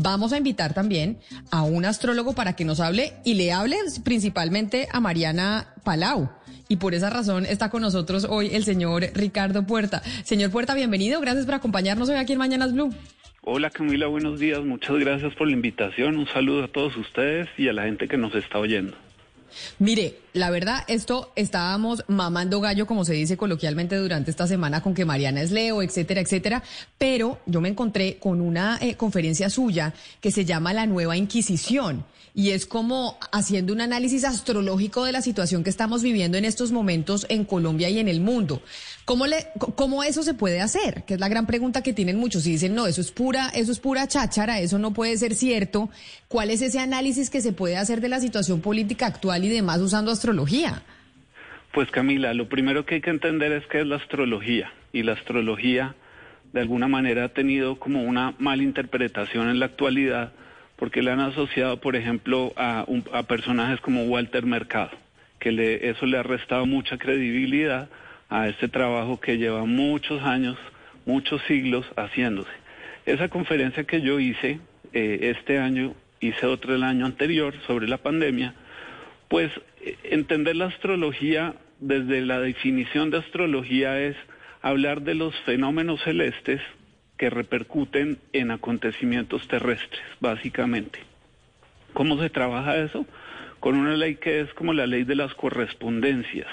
vamos a invitar también a un astrólogo para que nos hable y le hable principalmente a Mariana Palau. Y por esa razón está con nosotros hoy el señor Ricardo Puerta. Señor Puerta, bienvenido. Gracias por acompañarnos hoy aquí en Mañanas Blue. Hola Camila, buenos días. Muchas gracias por la invitación. Un saludo a todos ustedes y a la gente que nos está oyendo. Mire, la verdad, esto estábamos mamando gallo, como se dice coloquialmente durante esta semana, con que Mariana es Leo, etcétera, etcétera. Pero yo me encontré con una eh, conferencia suya que se llama La Nueva Inquisición y es como haciendo un análisis astrológico de la situación que estamos viviendo en estos momentos en Colombia y en el mundo. ¿Cómo, le, cómo eso se puede hacer? Que es la gran pregunta que tienen muchos. Y dicen, no, eso es pura, eso es pura cháchara, eso no puede ser cierto. ¿Cuál es ese análisis que se puede hacer de la situación política actual y demás usando astrología? Pues Camila, lo primero que hay que entender es que es la astrología. Y la astrología, de alguna manera, ha tenido como una mala interpretación en la actualidad porque le han asociado, por ejemplo, a, personajes como Walter Mercado, que le, eso le ha restado mucha credibilidad a este trabajo que lleva muchos años, muchos siglos haciéndose. Esa conferencia que yo hice eh, este año, hice otra el año anterior sobre la pandemia, pues eh, entender la astrología desde la definición de astrología es hablar de los fenómenos celestes que repercuten en acontecimientos terrestres, básicamente. ¿Cómo se trabaja eso? Con una ley que es como la ley de las correspondencias.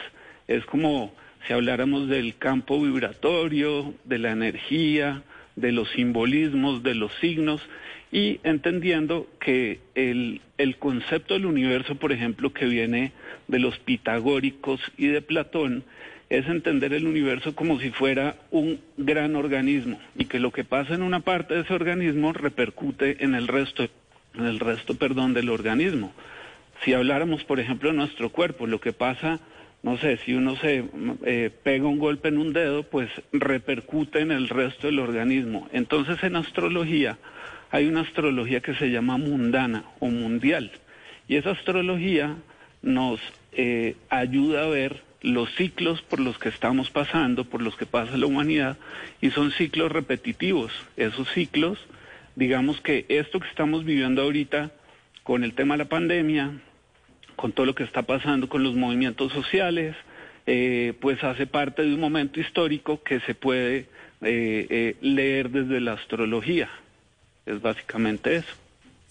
Es como si habláramos del campo vibratorio, de la energía, de los simbolismos, de los signos, y entendiendo que el, el, concepto del universo, por ejemplo, que viene de los pitagóricos y de Platón, es entender el universo como si fuera un gran organismo y que lo que pasa en una parte de ese organismo repercute en el resto, en el resto, perdón, del organismo. Si habláramos, por ejemplo, de nuestro cuerpo, lo que pasa, no sé, si uno se eh, pega un golpe en un dedo, pues repercute en el resto del organismo. Entonces, en astrología hay una astrología que se llama mundana o mundial y esa astrología nos eh, ayuda a ver los ciclos por los que estamos pasando, por los que pasa la humanidad, y son ciclos repetitivos. Esos ciclos, digamos que esto que estamos viviendo ahorita con el tema de la pandemia, con todo lo que está pasando con los movimientos sociales, eh, pues hace parte de un momento histórico que se puede eh, eh, leer desde la astrología. Es básicamente eso.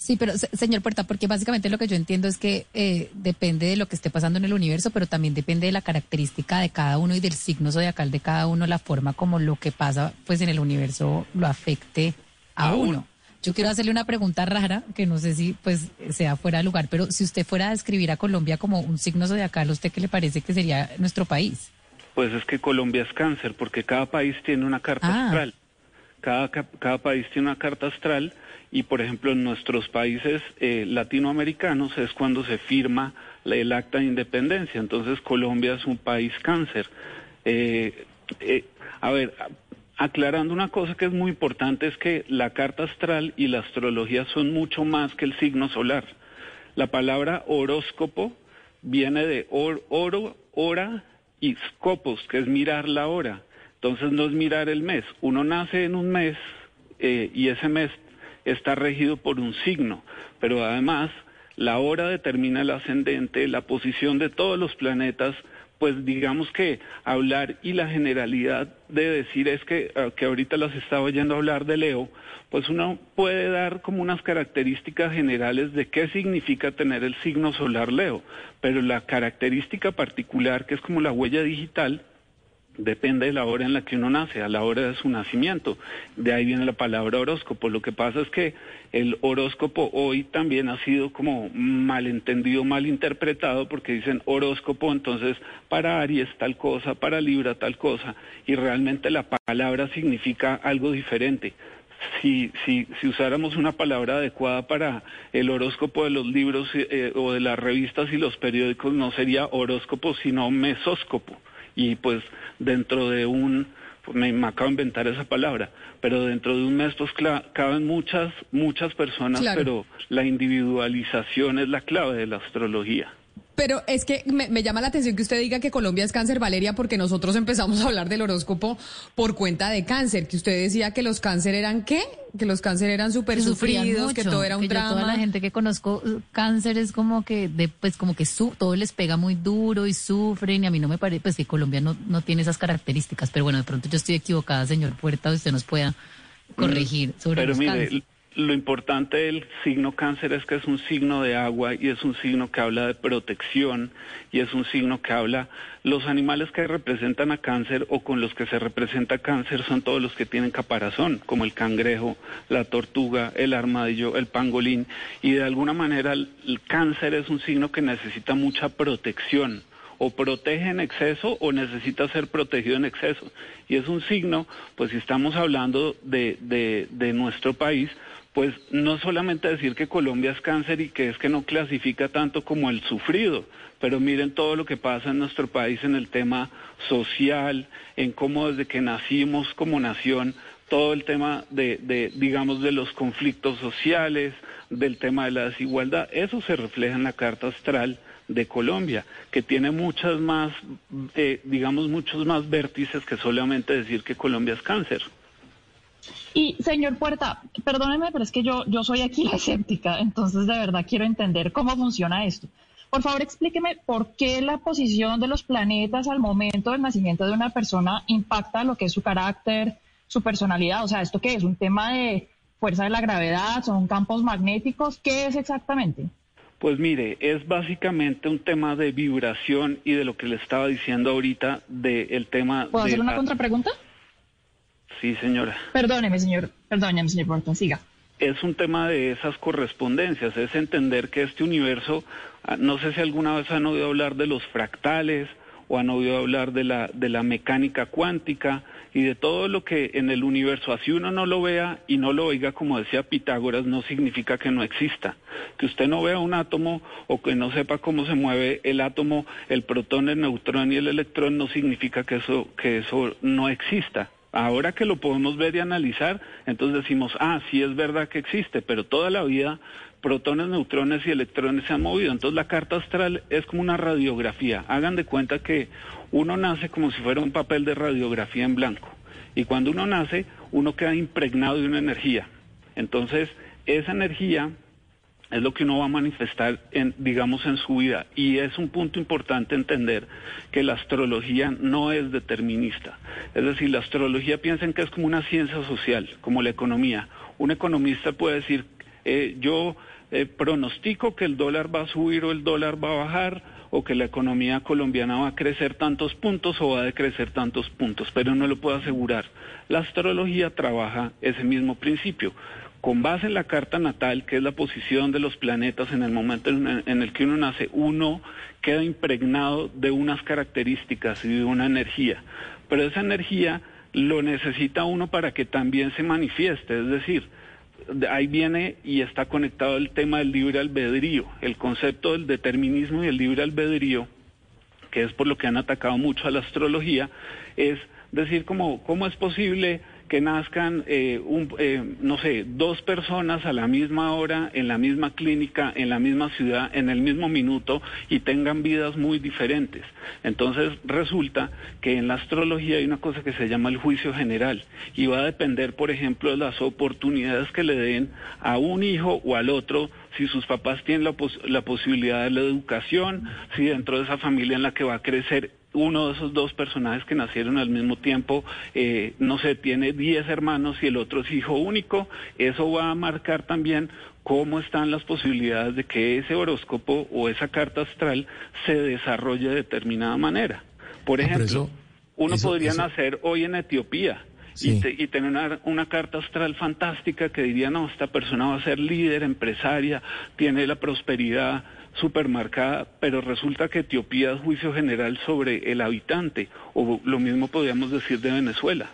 Sí, pero señor Puerta, porque básicamente lo que yo entiendo es que eh, depende de lo que esté pasando en el universo, pero también depende de la característica de cada uno y del signo zodiacal de cada uno, la forma como lo que pasa pues en el universo lo afecte a, uno. Yo quiero hacerle una pregunta rara, que no sé si pues sea fuera de lugar, pero si usted fuera a describir a Colombia como un signo zodiacal, ¿usted qué le parece que sería nuestro país? Pues es que Colombia es cáncer, porque cada país tiene una carta ah. astral. Cada, cada país tiene una carta astral y por ejemplo en nuestros países eh, latinoamericanos es cuando se firma el acta de independencia. Entonces Colombia es un país cáncer. Eh, eh, a ver, aclarando una cosa que es muy importante es que la carta astral y la astrología son mucho más que el signo solar. La palabra horóscopo viene de oro, hora y scopos, que es mirar la hora. Entonces no es mirar el mes. Uno nace en un mes y ese mes está regido por un signo, pero además la hora determina el ascendente, la posición de todos los planetas, pues digamos que hablar y la generalidad de decir es que, ah, que ahorita las estaba oyendo hablar de Leo, pues uno puede dar como unas características generales de qué significa tener el signo solar Leo, pero la característica particular, que es como la huella digital, Depende de la hora en la que uno nace, a la hora de su nacimiento. De ahí viene la palabra horóscopo. Lo que pasa es que el horóscopo hoy también ha sido como malentendido, malinterpretado, porque dicen horóscopo, entonces para Aries tal cosa, para Libra tal cosa, y realmente la palabra significa algo diferente. Si, usáramos una palabra adecuada para el horóscopo de los libros eh, o de las revistas y los periódicos, no sería horóscopo, sino mesóscopo y pues dentro de un, pues, me, acabo de inventar esa palabra, pero dentro de un mes pues caben muchas, muchas personas, pero la individualización es la clave de la astrología. Pero es que me, llama la atención que usted diga que Colombia es cáncer, Valeria, porque nosotros empezamos a hablar del horóscopo por cuenta de cáncer, que usted decía que los cáncer eran qué, que los cáncer eran súper sufridos, que todo era un drama. toda la gente que conozco uh, cáncer es como que, de, pues como que su, todo les pega muy duro y sufren y a mí no me parece, pues que Colombia no, no tiene esas características, pero bueno, de pronto yo estoy equivocada, señor Puerta, usted nos pueda corregir sobre pero los mire, lo importante del signo cáncer es que es un signo de agua y es un signo que habla de protección y es un signo que habla, los animales que representan a cáncer o con los que se representa cáncer son todos los que tienen caparazón, como el cangrejo, la tortuga, el armadillo, el pangolín y de alguna manera el cáncer es un signo que necesita mucha protección o protege en exceso o necesita ser protegido en exceso. Y es un signo, pues si estamos hablando de, de, nuestro país, pues no solamente decir que Colombia es cáncer y que es que no clasifica tanto como el sufrido, pero miren todo lo que pasa en nuestro país en el tema social, en cómo desde que nacimos como nación, todo el tema de, de digamos, de los conflictos sociales, del tema de la desigualdad, eso se refleja en la carta astral de Colombia, que tiene muchas más, eh, digamos, muchos más vértices que solamente decir que Colombia es cáncer. Y señor Puerta, perdóneme, pero es que yo, yo soy aquí la escéptica, entonces de verdad quiero entender cómo funciona esto. Por favor, explíqueme por qué la posición de los planetas al momento del nacimiento de una persona impacta lo que es su carácter, su personalidad. O sea, ¿esto qué es? ¿Un tema de fuerza de la gravedad? ¿Son campos magnéticos? ¿Qué es exactamente? Pues mire, es básicamente un tema de vibración y de lo que le estaba diciendo ahorita del tema... ¿Puedo hacer una contrapregunta? Sí, señora. Perdóneme, señor. Perdóneme, señor Porta. Siga. Es un tema de esas correspondencias, es entender que este universo, ah, no sé si alguna vez han oído hablar de los fractales o han oído hablar de la, de la mecánica cuántica y de todo lo que en el universo, así uno no lo vea y no lo oiga, como decía Pitágoras, no significa que no exista. Que usted no vea un átomo o que no sepa cómo se mueve el átomo, el protón, el neutrón y el electrón, no significa que eso, que eso no exista. Ahora que lo podemos ver y analizar, entonces decimos, ah, sí es verdad que existe, pero toda la vida protones, neutrones y electrones se han movido. Entonces la carta astral es como una radiografía. Hagan de cuenta que uno nace como si fuera un papel de radiografía en blanco. Y cuando uno nace, uno queda impregnado de una energía. Entonces, esa energía es lo que uno va a manifestar, en, digamos, en su vida. Y es un punto importante entender que la astrología no es determinista. Es decir, la astrología piensen que es como una ciencia social, como la economía. Un economista puede decir, eh, yo eh, pronostico que el dólar va a subir o el dólar va a bajar o que la economía colombiana va a crecer tantos puntos o va a decrecer tantos puntos, pero no lo puedo asegurar. La astrología trabaja ese mismo principio con base en la carta natal, que es la posición de los planetas en el momento en, el que uno nace, uno queda impregnado de unas características y de una energía. Pero esa energía lo necesita uno para que también se manifieste, es decir, ahí viene y está conectado el tema del libre albedrío, el concepto del determinismo y el libre albedrío, que es por lo que han atacado mucho a la astrología, es decir, ¿cómo es posible que nazcan, eh, eh, no sé, dos personas a la misma hora, en la misma clínica, en la misma ciudad, en el mismo minuto y tengan vidas muy diferentes. Entonces resulta que en la astrología hay una cosa que se llama el juicio general y va a depender, por ejemplo, de las oportunidades que le den a un hijo o al otro si sus papás tienen la, la posibilidad de la educación, si dentro de esa familia en la que va a crecer uno de esos dos personajes que nacieron al mismo tiempo, eh, no sé, tiene 10 hermanos y el otro es hijo único, eso va a marcar también cómo están las posibilidades de que ese horóscopo o esa carta astral se desarrolle de determinada manera. Por ejemplo, uno podría nacer hoy en Etiopía. Y, y, tener una, una, carta astral fantástica que diría, no, esta persona va a ser líder, empresaria, tiene la prosperidad, supermarcada, pero resulta que Etiopía es juicio general sobre el habitante, o lo mismo podríamos decir de Venezuela.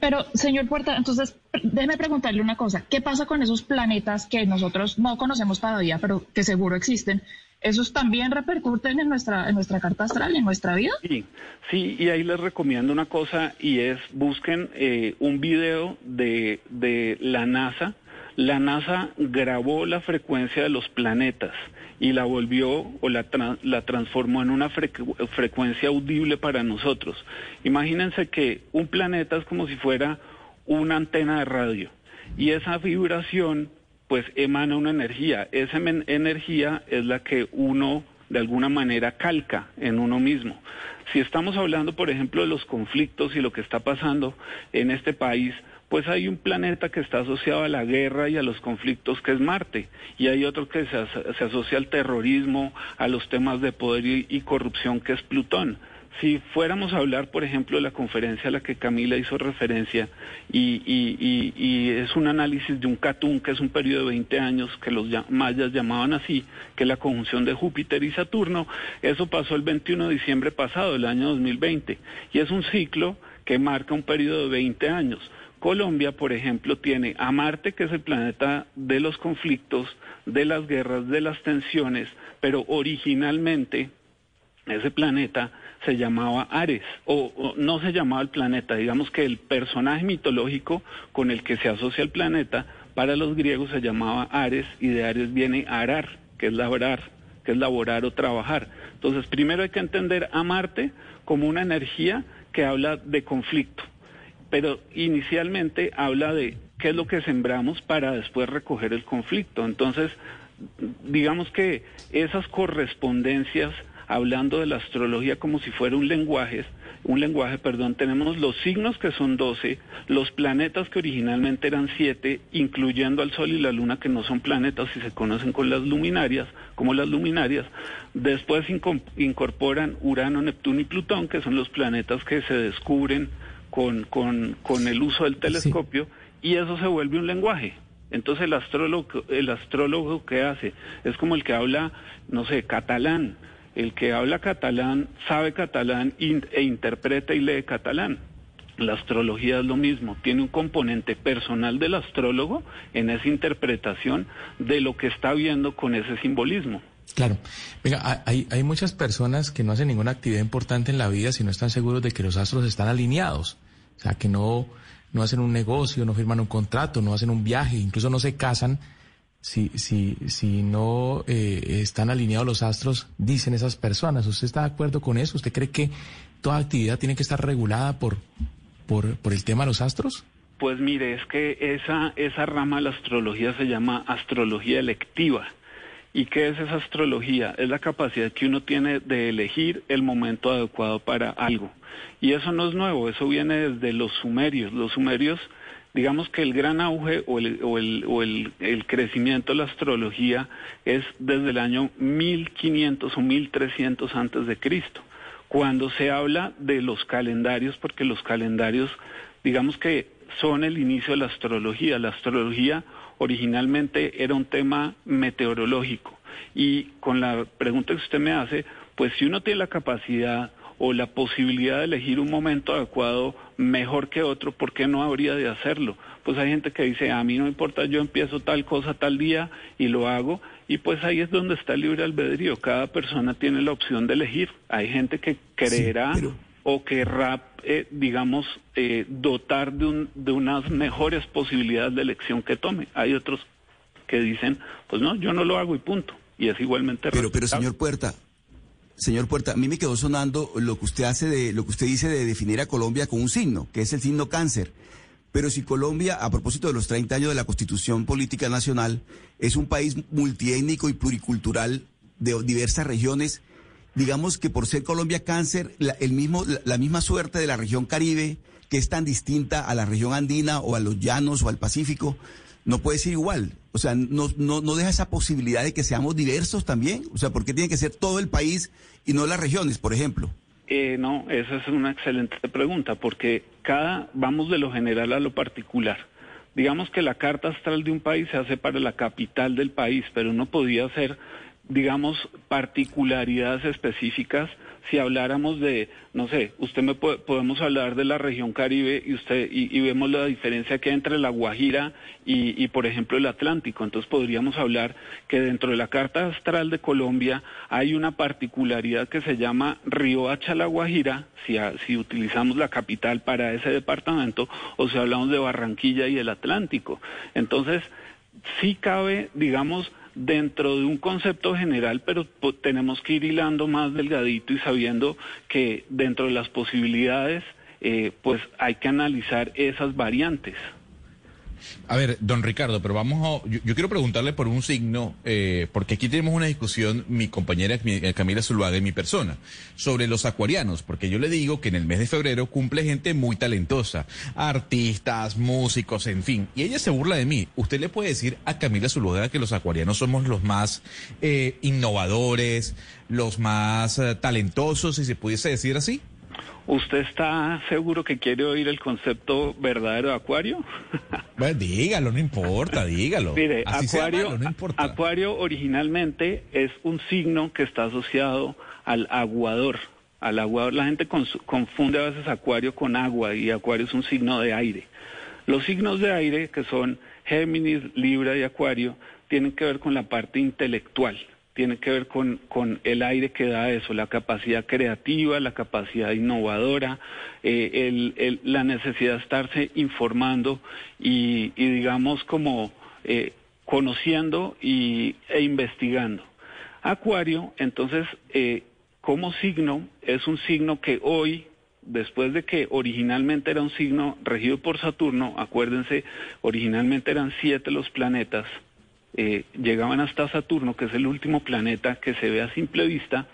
Pero, señor Puerta, entonces, déjeme preguntarle una cosa. ¿Qué pasa con esos planetas que nosotros no conocemos todavía, pero que seguro existen? ¿Esos también repercuten en nuestra, en nuestra carta astral, en nuestra vida? Sí, sí, y ahí les recomiendo una cosa, y es busquen eh, un video de, de la NASA, La NASA grabó la frecuencia de los planetas y la volvió o la, la transformó en una frecuencia audible para nosotros. Imagínense que un planeta es como si fuera una antena de radio y esa vibración pues emana una energía. Esa energía es la que uno de alguna manera calca en uno mismo. Si estamos hablando, por ejemplo, de los conflictos y lo que está pasando en este país, pues hay un planeta que está asociado a la guerra y a los conflictos que es Marte, y hay otro que se, asocia al terrorismo, a los temas de poder y corrupción que es Plutón. Si fuéramos a hablar, por ejemplo, de la conferencia a la que Camila hizo referencia, y, es un análisis de un Catún, que es un periodo de 20 años, que los mayas llamaban así, que es la conjunción de Júpiter y Saturno, eso pasó el 21 de diciembre pasado, el año 2020, y es un ciclo que marca un periodo de 20 años. Colombia, por ejemplo, tiene a Marte, que es el planeta de los conflictos, de las guerras, de las tensiones, pero originalmente ese planeta se llamaba Ares, o, no se llamaba el planeta, digamos que el personaje mitológico con el que se asocia el planeta, para los griegos se llamaba Ares, y de Ares viene arar, que es labrar, que es laborar o trabajar. Entonces, primero hay que entender a Marte como una energía que habla de conflicto, pero inicialmente habla de qué es lo que sembramos para después recoger el conflicto. Entonces, digamos que esas correspondencias hablando de la astrología como si fuera un lenguaje, un lenguaje, perdón, tenemos los signos que son 12, los planetas que originalmente eran 7, incluyendo al Sol y la Luna que no son planetas y se conocen con las luminarias, como las luminarias, después incorporan Urano, Neptuno y Plutón, que son los planetas que se descubren con, con, con el uso del telescopio, y eso se vuelve un lenguaje. Entonces el astrólogo, el astrólogo que hace es como el que habla, no sé, catalán, el que habla catalán sabe catalán e interpreta y lee catalán. La astrología es lo mismo, tiene un componente personal del astrólogo en esa interpretación de lo que está viendo con ese simbolismo. Claro. Venga, hay, hay muchas personas que no hacen ninguna actividad importante en la vida si no están seguros de que los astros están alineados. O sea, que no, no hacen un negocio, no firman un contrato, no hacen un viaje, incluso no se casan si, si, si no eh, están alineados los astros, dicen esas personas. ¿Usted está de acuerdo con eso? ¿Usted cree que toda actividad tiene que estar regulada por, por, por el tema de los astros? Pues mire, es que esa, esa rama de la astrología se llama astrología electiva. ¿Y qué es esa astrología? Es la capacidad que uno tiene de elegir el momento adecuado para algo. Y eso no es nuevo, eso viene desde los sumerios. Los sumerios digamos que el gran auge o el, el, crecimiento de la astrología es desde el año 1500 o 1300 antes de Cristo, cuando se habla de los calendarios, porque los calendarios, digamos que son el inicio de la astrología. La astrología originalmente era un tema meteorológico y con la pregunta que usted me hace, pues si uno tiene la capacidad o la posibilidad de elegir un momento adecuado mejor que otro, ¿por qué no habría de hacerlo? Pues hay gente que dice, a mí no importa, yo empiezo tal cosa tal día y lo hago, y pues ahí es donde está el libre albedrío, cada persona tiene la opción de elegir. Hay gente que creerá o querrá, eh, digamos, eh, dotar de, un, de unas mejores posibilidades de elección que tome. Hay otros que dicen, pues no, yo no lo hago y punto. Y es igualmente Pero, pero señor Puerta, Señor Puerta, a mí me quedó sonando lo que usted hace de, lo que usted dice de definir a Colombia con un signo, que es el signo cáncer. Pero si Colombia, a propósito de los 30 años de la Constitución Política Nacional, es un país multiétnico y pluricultural de diversas regiones, digamos que por ser Colombia cáncer, la, el mismo, la misma suerte de la región Caribe, que es tan distinta a la región andina o a los llanos o al Pacífico, no puede ser igual. O sea, no, no, no deja esa posibilidad de que seamos diversos también. O sea, ¿por qué tiene que ser todo el país y no las regiones, por ejemplo? Eh, no, esa es una excelente pregunta, porque cada, vamos de lo general a lo particular. Digamos que la carta astral de un país se hace para la capital del país, pero no podía ser, digamos, particularidades específicas si habláramos de, no sé, usted me podemos hablar de la región Caribe y usted y, vemos la diferencia que hay entre la Guajira y, por ejemplo el Atlántico. Entonces podríamos hablar que dentro de la carta astral de Colombia hay una particularidad que se llama Río Hacha la Guajira, si, si utilizamos la capital para ese departamento, o si hablamos de Barranquilla y el Atlántico. Entonces sí cabe, digamos, dentro de un concepto general, pero tenemos que ir hilando más delgadito y sabiendo que dentro de las posibilidades, eh, pues hay que analizar esas variantes. A ver, don Ricardo, pero vamos a, yo, quiero preguntarle por un signo, eh, porque aquí tenemos una discusión, mi compañera eh, Camila Zuluaga y mi persona, sobre los acuarianos, porque yo le digo que en el mes de febrero cumple gente muy talentosa, artistas, músicos, en fin, y ella se burla de mí. ¿Usted le puede decir a Camila Zuluaga que los acuarianos somos los más eh, innovadores, los más talentosos, si se pudiese decir así? ¿Usted está seguro que quiere oír el concepto verdadero de acuario? Bueno, dígalo, no importa, dígalo. Mire, acuario, acuario originalmente es un signo que está asociado al aguador. Al aguador, la gente confunde a veces acuario con agua y acuario es un signo de aire. Los signos de aire, que son Géminis, Libra y Acuario, tienen que ver con la parte intelectual tiene que ver con, con, el aire que da eso, la capacidad creativa, la capacidad innovadora, eh, la necesidad de estarse informando y, digamos como eh, conociendo y, e investigando. Acuario, entonces, eh, como signo, es un signo que hoy después de que originalmente era un signo regido por Saturno, acuérdense, originalmente eran siete los planetas, eh, llegaban hasta Saturno, que es el último planeta que se ve a simple vista,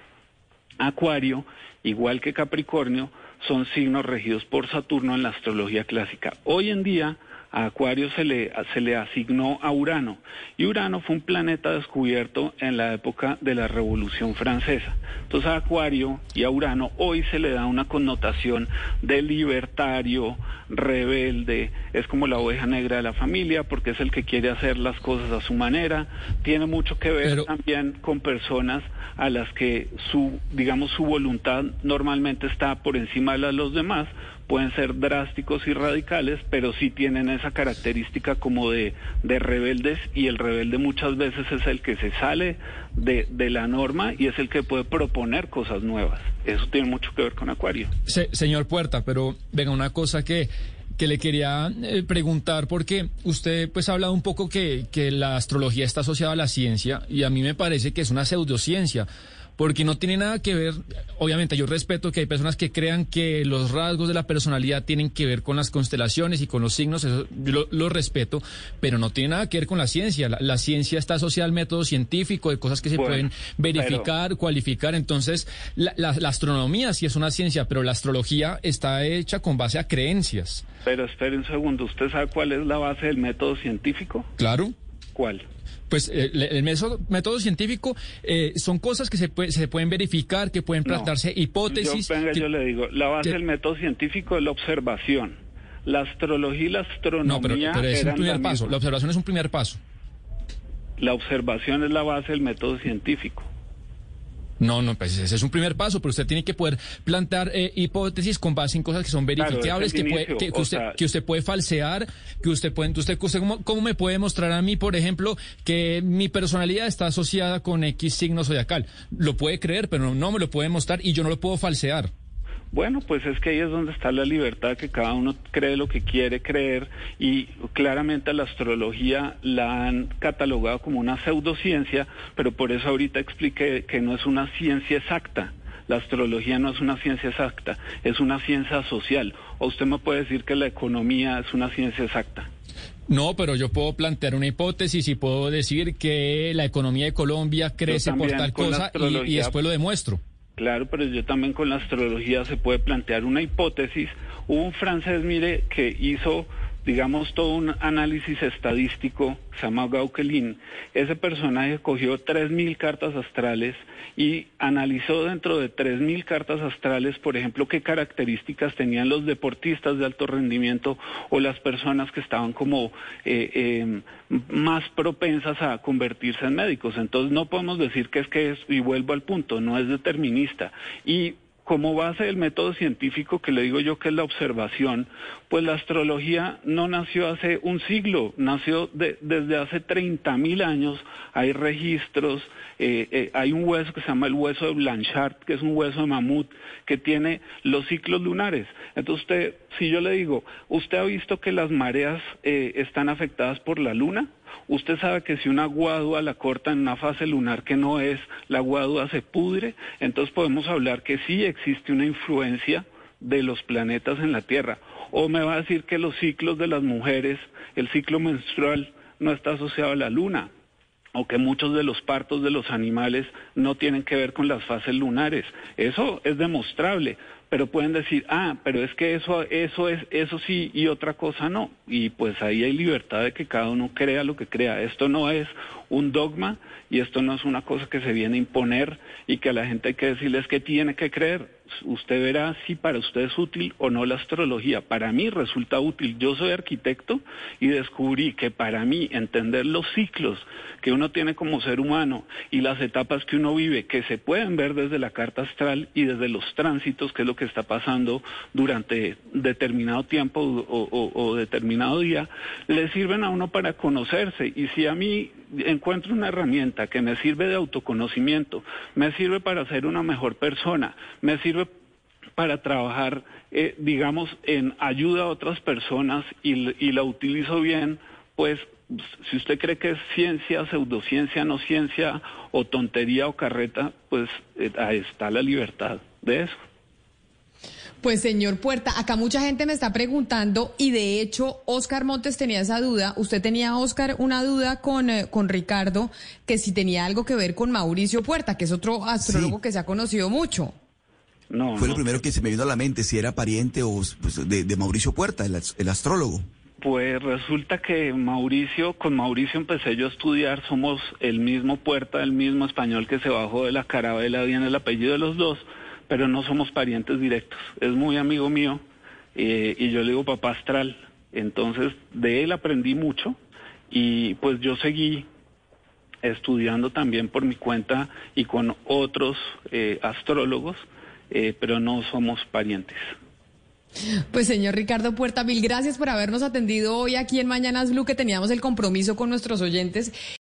Acuario, igual que Capricornio, son signos regidos por Saturno en la astrología clásica. Hoy en día, a Acuario se le, se le asignó a Urano. Y Urano fue un planeta descubierto en la época de la Revolución Francesa. Entonces a Acuario y a Urano hoy se le da una connotación de libertario, rebelde, es como la oveja negra de la familia porque es el que quiere hacer las cosas a su manera. Tiene mucho que ver también con personas a las que su, digamos, su voluntad normalmente está por encima de los demás pueden ser drásticos y radicales, pero sí tienen esa característica como de, de rebeldes y el rebelde muchas veces es el que se sale de, de, la norma y es el que puede proponer cosas nuevas. Eso tiene mucho que ver con Acuario. señor Puerta, pero venga, una cosa que que le quería eh, preguntar porque usted pues ha hablado un poco que, que la astrología está asociada a la ciencia y a mí me parece que es una pseudociencia porque no tiene nada que ver, obviamente yo respeto que hay personas que crean que los rasgos de la personalidad tienen que ver con las constelaciones y con los signos, eso yo lo, respeto, pero no tiene nada que ver con la ciencia. La, ciencia está asociada al método científico, de cosas que se pueden verificar, cualificar. Entonces, la, astronomía sí es una ciencia, pero la astrología está hecha con base a creencias. Pero espere un segundo, ¿usted sabe cuál es la base del método científico? Claro. ¿Cuál? Pues eh, el método, método científico eh, son cosas que se, se pueden verificar, que pueden plantearse hipótesis. Yo, venga, yo le digo, la base del método científico es la observación. La astrología y la astronomía. No, pero, es un primer paso. La observación es un primer paso. La observación es la base del método científico. No, no, pues ese es un primer paso, pero usted tiene que poder plantear eh, hipótesis con base en cosas que son verificables, que, puede, que, usted, que usted puede falsear, que usted puede, usted, usted ¿cómo, me puede mostrar a mí, por ejemplo, que mi personalidad está asociada con X signo zodiacal? Lo puede creer, pero no me lo puede mostrar y yo no lo puedo falsear. Bueno, pues es que ahí es donde está la libertad, que cada uno cree lo que quiere creer y claramente la astrología la han catalogado como una pseudociencia, pero por eso ahorita expliqué que no es una ciencia exacta. La astrología no es una ciencia exacta, es una ciencia social. ¿O usted me puede decir que la economía es una ciencia exacta? No, pero yo puedo plantear una hipótesis y puedo decir que la economía de Colombia crece por tal cosa y, y después lo demuestro. Claro, pero yo también con la astrología se puede plantear una hipótesis. Hubo un francés, mire, que hizo digamos, todo un análisis estadístico, se llama Gauquelin. Ese personaje cogió 3.000 cartas astrales y analizó dentro de 3.000 cartas astrales, por ejemplo, qué características tenían los deportistas de alto rendimiento o las personas que estaban como eh, eh, más propensas a convertirse en médicos. Entonces no podemos decir que es que es, y vuelvo al punto, no es determinista. Y como base del método científico que le digo yo que es la observación, pues la astrología no nació hace un siglo, nació desde hace 30 mil años, hay registros, eh, eh, hay un hueso que se llama el hueso de Blanchard, que es un hueso de mamut, que tiene los ciclos lunares. Entonces usted, si yo le digo, ¿usted ha visto que las mareas eh, están afectadas por la luna? Usted sabe que si una guadua la corta en una fase lunar que no es, la guadua se pudre, entonces podemos hablar que sí existe una influencia de los planetas en la Tierra. O me va a decir que los ciclos de las mujeres, el ciclo menstrual no está asociado a la luna o que muchos de los partos de los animales no tienen que ver con las fases lunares. Eso es demostrable, pero pueden decir, ah, pero es que eso, eso es, eso sí y otra cosa no. Y pues ahí hay libertad de que cada uno crea lo que crea. Esto no es un dogma y esto no es una cosa que se viene a imponer y que a la gente hay que decirles que tiene que creer usted verá si para usted es útil o no la astrología. Para mí resulta útil. Yo soy arquitecto y descubrí que para mí entender los ciclos que uno tiene como ser humano y las etapas que uno vive, que se pueden ver desde la carta astral y desde los tránsitos, que es lo que está pasando durante determinado tiempo o, determinado día, le sirven a uno para conocerse. Y si a mí encuentro una herramienta que me sirve de autoconocimiento, me sirve para ser una mejor persona, me sirve para trabajar, eh, digamos, en ayuda a otras personas y, la utilizo bien, pues si usted cree que es ciencia, pseudociencia, no ciencia, o tontería o carreta, pues eh, ahí está la libertad de eso. Pues señor Puerta, acá mucha gente me está preguntando y de hecho Oscar Montes tenía esa duda. Usted tenía, Oscar, una duda con, eh, con Ricardo que si tenía algo que ver con Mauricio Puerta, que es otro astrólogo que se ha conocido mucho. No, Fue lo primero que se me vino a la mente, si era pariente o pues, de, Mauricio Puerta, el, astrólogo. Pues resulta que Mauricio, con Mauricio empecé yo a estudiar, somos el mismo Puerta, el mismo español que se bajó de la carabela, bien el apellido de los dos, pero no somos parientes directos. Es muy amigo mío eh, y yo le digo papá astral. Entonces de él aprendí mucho y pues yo seguí estudiando también por mi cuenta y con otros eh, astrólogos eh, pero no somos parientes. Pues señor Ricardo Puerta, mil gracias por habernos atendido hoy aquí en Mañanas Blue, que teníamos el compromiso con nuestros oyentes.